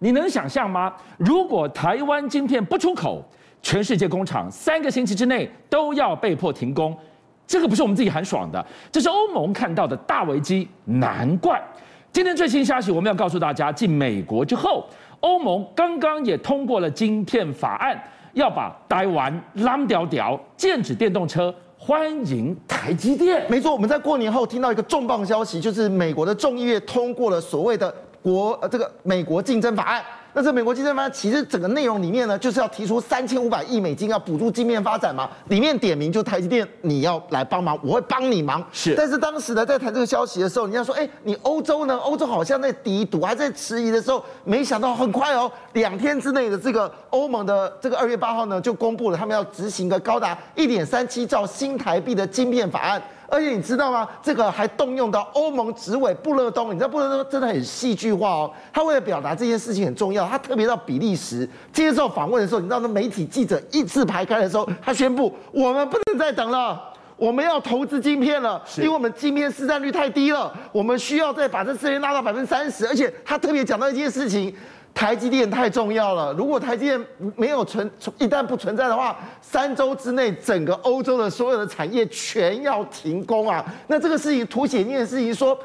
你能想象吗？如果台湾晶片不出口，全世界工厂三个星期之内都要被迫停工，这个不是我们自己喊爽的，这是欧盟看到的大危机。难怪今天最新消息，我们要告诉大家，继美国之后，欧盟刚刚也通过了晶片法案，要把台湾拉掉掉，剑指电动车，欢迎台积电。没错，我们在过年后听到一个重磅消息，就是美国的众议院通过了所谓的国呃这个美国竞争法案。那这美国竞争法案其实整个内容里面呢，就是要提出三千五百亿美金要补助晶片发展嘛，里面点名就台积电你要来帮忙，我会帮你忙。是，但是当时呢，在谈这个消息的时候，人家说，哎，你欧洲呢？欧洲好像在抵赌，还在迟疑的时候，没想到很快哦，两天之内的这个欧盟的这个二月八号呢，就公布了他们要执行个高达一点三七兆新台币的晶片法案。而且你知道吗？这个还动用到欧盟执委布勒东，你知道布勒东真的很戏剧化哦。他为了表达这件事情很重要，他特别到比利时接受访问的时候，你知道那媒体记者一字排开的时候，他宣布我们不能再等了，我们要投资晶片了，因为我们晶片市占率太低了，我们需要再把这市占拉到百分之三十。而且他特别讲到一件事情。台积电太重要了，如果台积电没有存，一旦不存在的话，三周之内整个欧洲的所有的产业全要停工啊！那这个事情凸显一件事情，说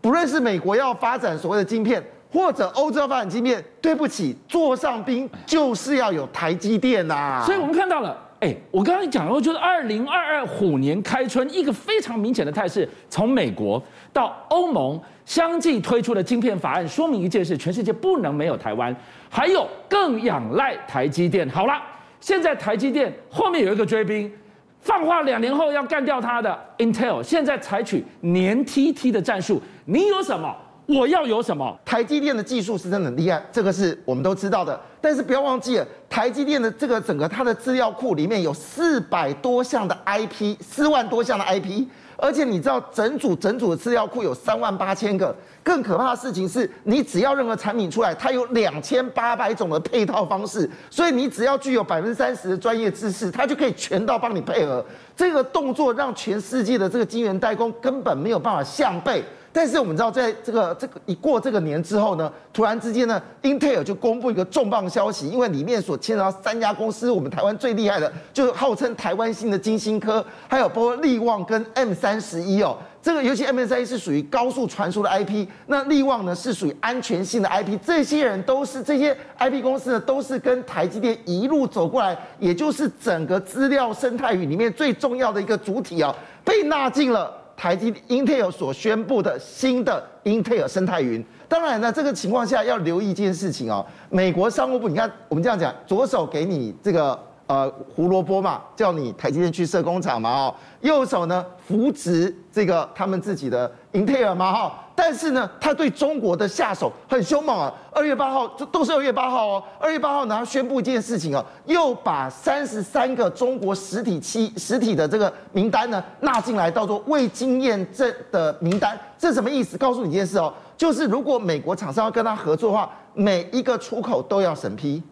不论是美国要发展所谓的晶片，或者欧洲要发展晶片，对不起，座上宾就是要有台积电呐、啊。所以我们看到了，哎，我刚刚讲了，就是二零二二虎年开春，一个非常明显的态势，从美国到欧盟。相继推出了晶片法案，说明一件事：全世界不能没有台湾，还有更仰赖台积电。好了，现在台积电后面有一个追兵，放话两年后要干掉它的 Intel，现在采取黏 TT 的战术。你有什么，我要有什么。台积电的技术是真的很厉害，这个是我们都知道的。但是不要忘记了，台积电的这个整个它的资料库里面有四百多项的 IP，四万多项的 IP。而且你知道，整组整组的资料库有三万八千个。更可怕的事情是，你只要任何产品出来，它有两千八百种的配套方式。所以你只要具有百分之三十的专业知识，它就可以全到帮你配合。这个动作让全世界的这个晶圆代工根本没有办法项背。但是我们知道，在这个这个一过这个年之后呢，突然之间呢，英特尔就公布一个重磅消息，因为里面所牵扯到三家公司，我们台湾最厉害的，就是号称台湾新的晶心科，还有包括力旺跟 M 三十一哦。这个尤其 M 三十一是属于高速传输的 IP，那力旺呢是属于安全性的 IP。这些人都是这些 IP 公司呢，都是跟台积电一路走过来，也就是整个资料生态云里面最重要的一个主体哦，被纳进了。台积 Intel 所宣布的新的 Intel 生态云，当然呢，这个情况下要留意一件事情哦。美国商务部，你看我们这样讲，左手给你这个呃胡萝卜嘛，叫你台积电去设工厂嘛哦，右手呢扶植这个他们自己的 Intel 嘛哈。但是呢，他对中国的下手很凶猛啊！二月八号，这都是二月八号哦。二月八号呢，他宣布一件事情哦，又把三十三个中国实体期实体的这个名单呢纳进来，叫做未经验证的名单。这什么意思？告诉你一件事哦，就是如果美国厂商要跟他合作的话，每一个出口都要审批。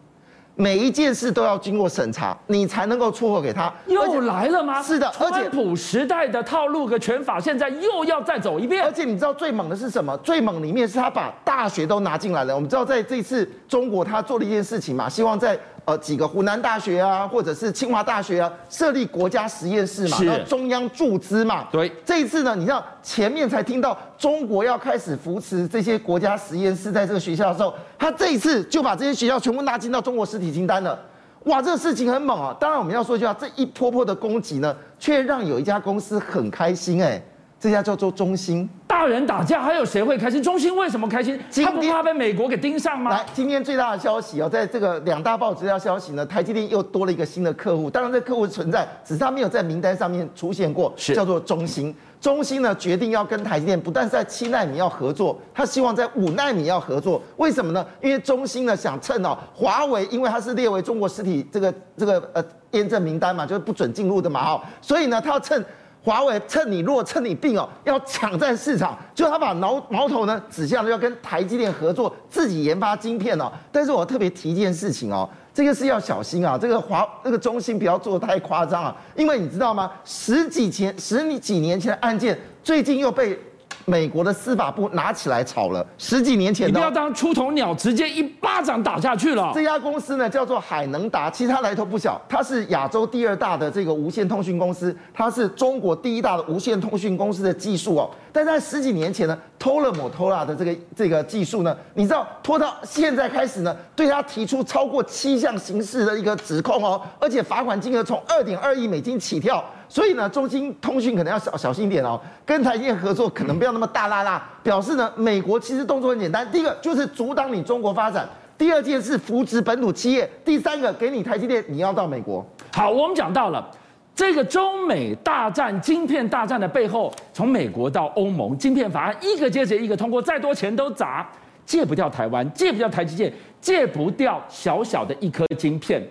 每一件事都要经过审查，你才能够出货给他。又来了吗？是的，而且川普时代的套路和拳法，现在又要再走一遍。而且你知道最猛的是什么？最猛里面是他把大学都拿进来了。我们知道在这次中国，他做了一件事情嘛，希望在。呃，几个湖南大学啊，或者是清华大学啊，设立国家实验室嘛，然后中央注资嘛。对，这一次呢，你知道前面才听到中国要开始扶持这些国家实验室在这个学校的时候，他这一次就把这些学校全部纳进到中国实体清单了。哇，这个事情很猛啊！当然我们要说一句话，这一波波的攻击呢，却让有一家公司很开心哎、欸。这家叫做中芯，大人打架还有谁会开心？中芯为什么开心？他不怕被美国给盯上吗？来，今天最大的消息哦，在这个两大报纸要消息呢，台积电又多了一个新的客户。当然，这客户存在，只是他没有在名单上面出现过，是叫做中芯。中芯呢决定要跟台积电不但是在七纳米要合作，他希望在五纳米要合作。为什么呢？因为中芯呢想趁哦，华为因为它是列为中国实体这个这个呃验证名单嘛，就是不准进入的嘛哈，所以呢他要趁。华为趁你弱，趁你病哦，要抢占市场，就他把矛矛头呢指向要跟台积电合作，自己研发晶片哦。但是我特别提一件事情哦，这个是要小心啊，这个华那个中芯不要做得太夸张啊，因为你知道吗？十几前十几年前的案件，最近又被美国的司法部拿起来炒了，十几年前的。你不要当出头鸟，直接一巴掌打下去了。这家公司呢叫做海能达，其实它来头不小，它是亚洲第二大的这个无线通讯公司，它是中国第一大的无线通讯公司的技术哦。但在十几年前呢，偷了摩托罗拉的这个这个技术呢，你知道拖到现在开始呢，对他提出超过七项刑事的一个指控哦，而且罚款金额从二点二亿美金起跳。所以呢，中兴通讯可能要小小心一点哦，跟台积电合作可能不要那么大啦啦。表示呢，美国其实动作很简单，第一个就是阻挡你中国发展，第二件事扶持本土企业，第三个给你台积电，你要到美国。好，我们讲到了这个中美大战、晶片大战的背后，从美国到欧盟，晶片法案一个接着一个通过，再多钱都砸，戒不掉台湾，戒不掉台积电，戒不掉小小的一颗晶片。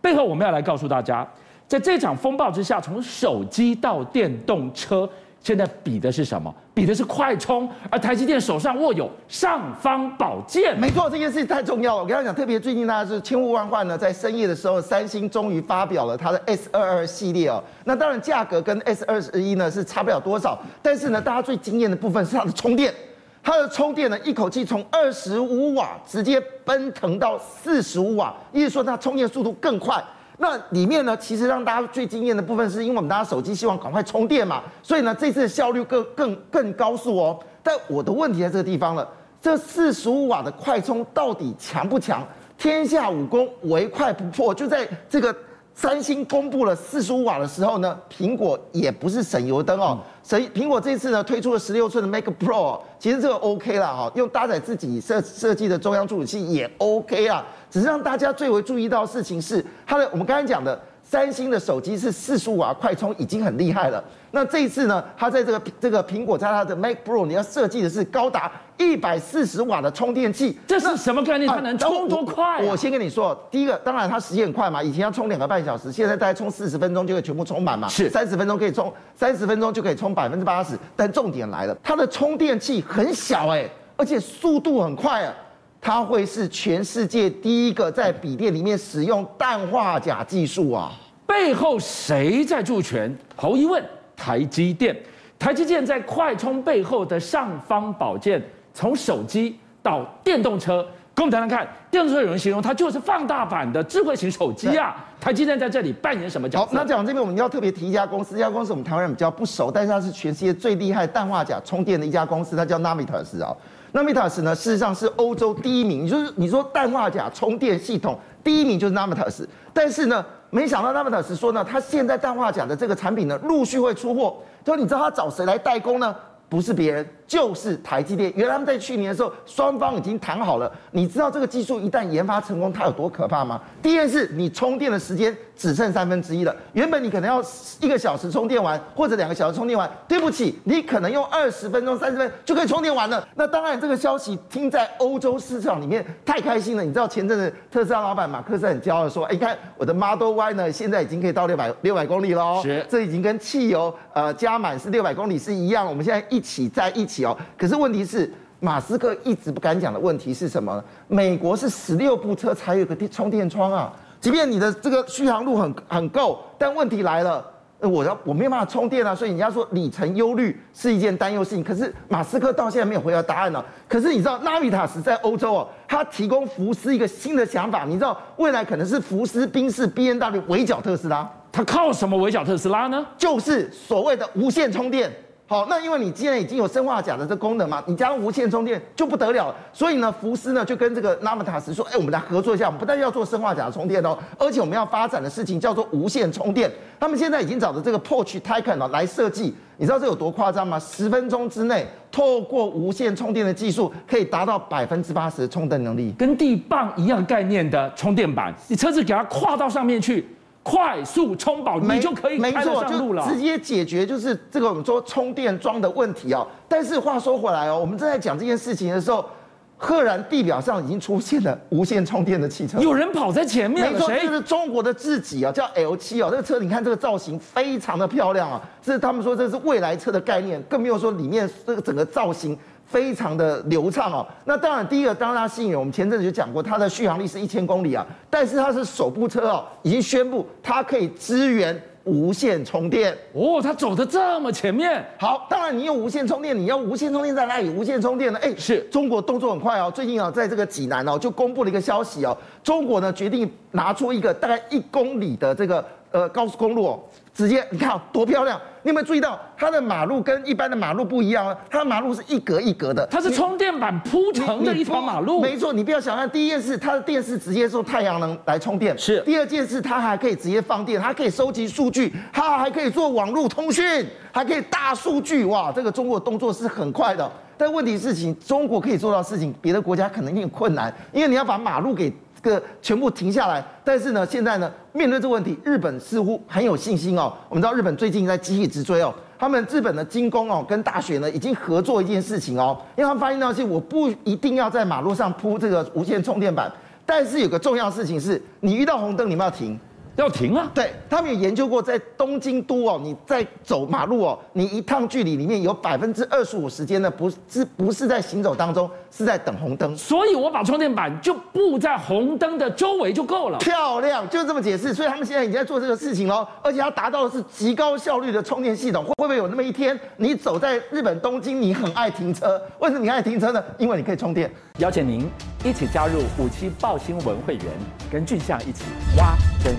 背后我们要来告诉大家。在这场风暴之下，从手机到电动车，现在比的是什么？比的是快充。而台积电手上握有尚方宝剑。没错，这件事情太重要了。我跟他讲，特别最近大家是千呼万唤呢，在深夜的时候，三星终于发表了它的 S 二二系列哦。那当然价格跟 S 二十一呢是差不了多少，但是呢，大家最惊艳的部分是它的充电。它的充电呢，一口气从二十五瓦直接奔腾到四十五瓦，意思说它充电速度更快。那里面呢，其实让大家最惊艳的部分，是因为我们大家手机希望赶快充电嘛，所以呢，这次的效率更更更高速哦。但我的问题在这个地方了，这四十五瓦的快充到底强不强？天下武功，唯快不破，就在这个。三星公布了四十五瓦的时候呢，苹果也不是省油灯哦。所以苹果这次呢推出了十六寸的 Mac Pro，其实这个 OK 了哈，用搭载自己设设计的中央处理器也 OK 啊。只是让大家最为注意到的事情是，它的我们刚才讲的。三星的手机是四十五瓦快充，已经很厉害了。那这一次呢，它在这个这个苹果在它的 Mac Pro，你要设计的是高达一百四十瓦的充电器，这是什么概念？它能充多快啊？我，我先跟你说，第一个，当然它时间很快嘛，以前要充两个半小时，现在大概充四十分钟就可以全部充满嘛，是三十分钟可以充，三十分钟就可以充百分之八十。但重点来了，它的充电器很小哎，而且速度很快啊。它会是全世界第一个在笔电里面使用氮化钾技术啊！背后谁在助权？毫无疑问，台积电。台积电在快充背后的尚方宝剑，从手机到电动车，跟我们谈谈看。电动车有人形容它就是放大版的智慧型手机啊！台积电在这里扮演什么角色？好，那讲这边我们要特别提一家公司，这家公司我们台湾人比较不熟，但是它是全世界最厉害氮化钾充电的一家公司，它叫 Namitas 啊。Namitas 呢，事实上是欧洲第一名，就是你说氮化钾充电系统第一名就是 Namitas 但是呢，没想到 Namitas 说呢，他现在氮化钾的这个产品呢，陆续会出货，就你知道他找谁来代工呢？不是别人，就是台积电。原来他们在去年的时候，双方已经谈好了。你知道这个技术一旦研发成功，它有多可怕吗？第一件事，你充电的时间只剩三分之一了。原本你可能要一个小时充电完，或者两个小时充电完。对不起，你可能用二十分钟、三十分就可以充电完了。那当然，这个消息听在欧洲市场里面太开心了。你知道前阵子特斯拉老板马克思很骄傲的说：“哎，看我的 Model Y 呢，现在已经可以到六百六百公里了哦。是，这已经跟汽油呃加满是六百公里是一样。我们现在一起在一起哦。可是问题是，马斯克一直不敢讲的问题是什么呢？美国是十六部车才有个充电窗啊。即便你的这个续航路很很够，但问题来了，我要我没有办法充电啊。所以人家说里程忧虑是一件担忧事情。可是马斯克到现在没有回答答案呢。可是你知道，Navitas 在欧洲哦，他提供福斯一个新的想法。你知道未来可能是福斯、宾士、B N W 围剿特斯拉。他靠什么围剿特斯拉呢？就是所谓的无线充电。好，那因为你既然已经有生化甲的这功能嘛，你加上无线充电就不得了。所以呢，福斯呢就跟这个纳米塔斯说，哎，我们来合作一下，我们不但要做生化镓充电哦，而且我们要发展的事情叫做无线充电。他们现在已经找的这个 Porsche Taycan 来设计，你知道这有多夸张吗？十分钟之内，透过无线充电的技术，可以达到百分之八十的充电能力，跟地磅一样概念的充电板，你车子给它跨到上面去。快速充饱，你就可以开得上路了，直接解决就是这个我们说充电桩的问题哦。但是话说回来哦，我们正在讲这件事情的时候，赫然地表上已经出现了无线充电的汽车，有人跑在前面。没错，这是中国的自己啊，叫 L 七哦。这个车你看这个造型非常的漂亮啊，这是他们说这是未来车的概念，更没有说里面这个整个造型。非常的流畅哦，那当然第一个当然它吸引人，我们前阵子就讲过，它的续航力是一千公里啊，但是它是首部车哦，已经宣布它可以支援无线充电。哦，它走的这么前面。好，当然你用无线充电，你要无线充电在哪里？无线充电呢？哎，是中国动作很快哦。最近啊，在这个济南哦，就公布了一个消息哦，中国呢决定拿出一个大概一公里的这个呃高速公路哦。直接你看多漂亮！你有没有注意到它的马路跟一般的马路不一样啊？它的马路是一格一格的，它是充电板铺成的一条马路。没错，你不要想象第一件事，它的电视直接用太阳能来充电。是。第二件事，它还可以直接放电，它可以收集数据，它还可以做网络通讯，还可以大数据。哇，这个中国动作是很快的。但问题事情，中国可以做到事情，别的国家可能有点困难，因为你要把马路给。个全部停下来，但是呢，现在呢，面对这个问题，日本似乎很有信心哦。我们知道日本最近在急起直追哦，他们日本的精工哦跟大学呢已经合作一件事情哦，因为他们发现到是我不一定要在马路上铺这个无线充电板，但是有个重要事情是，你遇到红灯你们要停。要停啊！对，他们有研究过，在东京都哦，你在走马路哦，你一趟距离里面有百分之二十五时间呢，不是不是在行走当中，是在等红灯。所以我把充电板就布在红灯的周围就够了。漂亮，就这么解释。所以他们现在已经在做这个事情喽，而且它达到的是极高效率的充电系统。会不会有那么一天，你走在日本东京，你很爱停车？为什么你爱停车呢？因为你可以充电。邀请您一起加入五七报新闻会员，跟俊相一起挖真。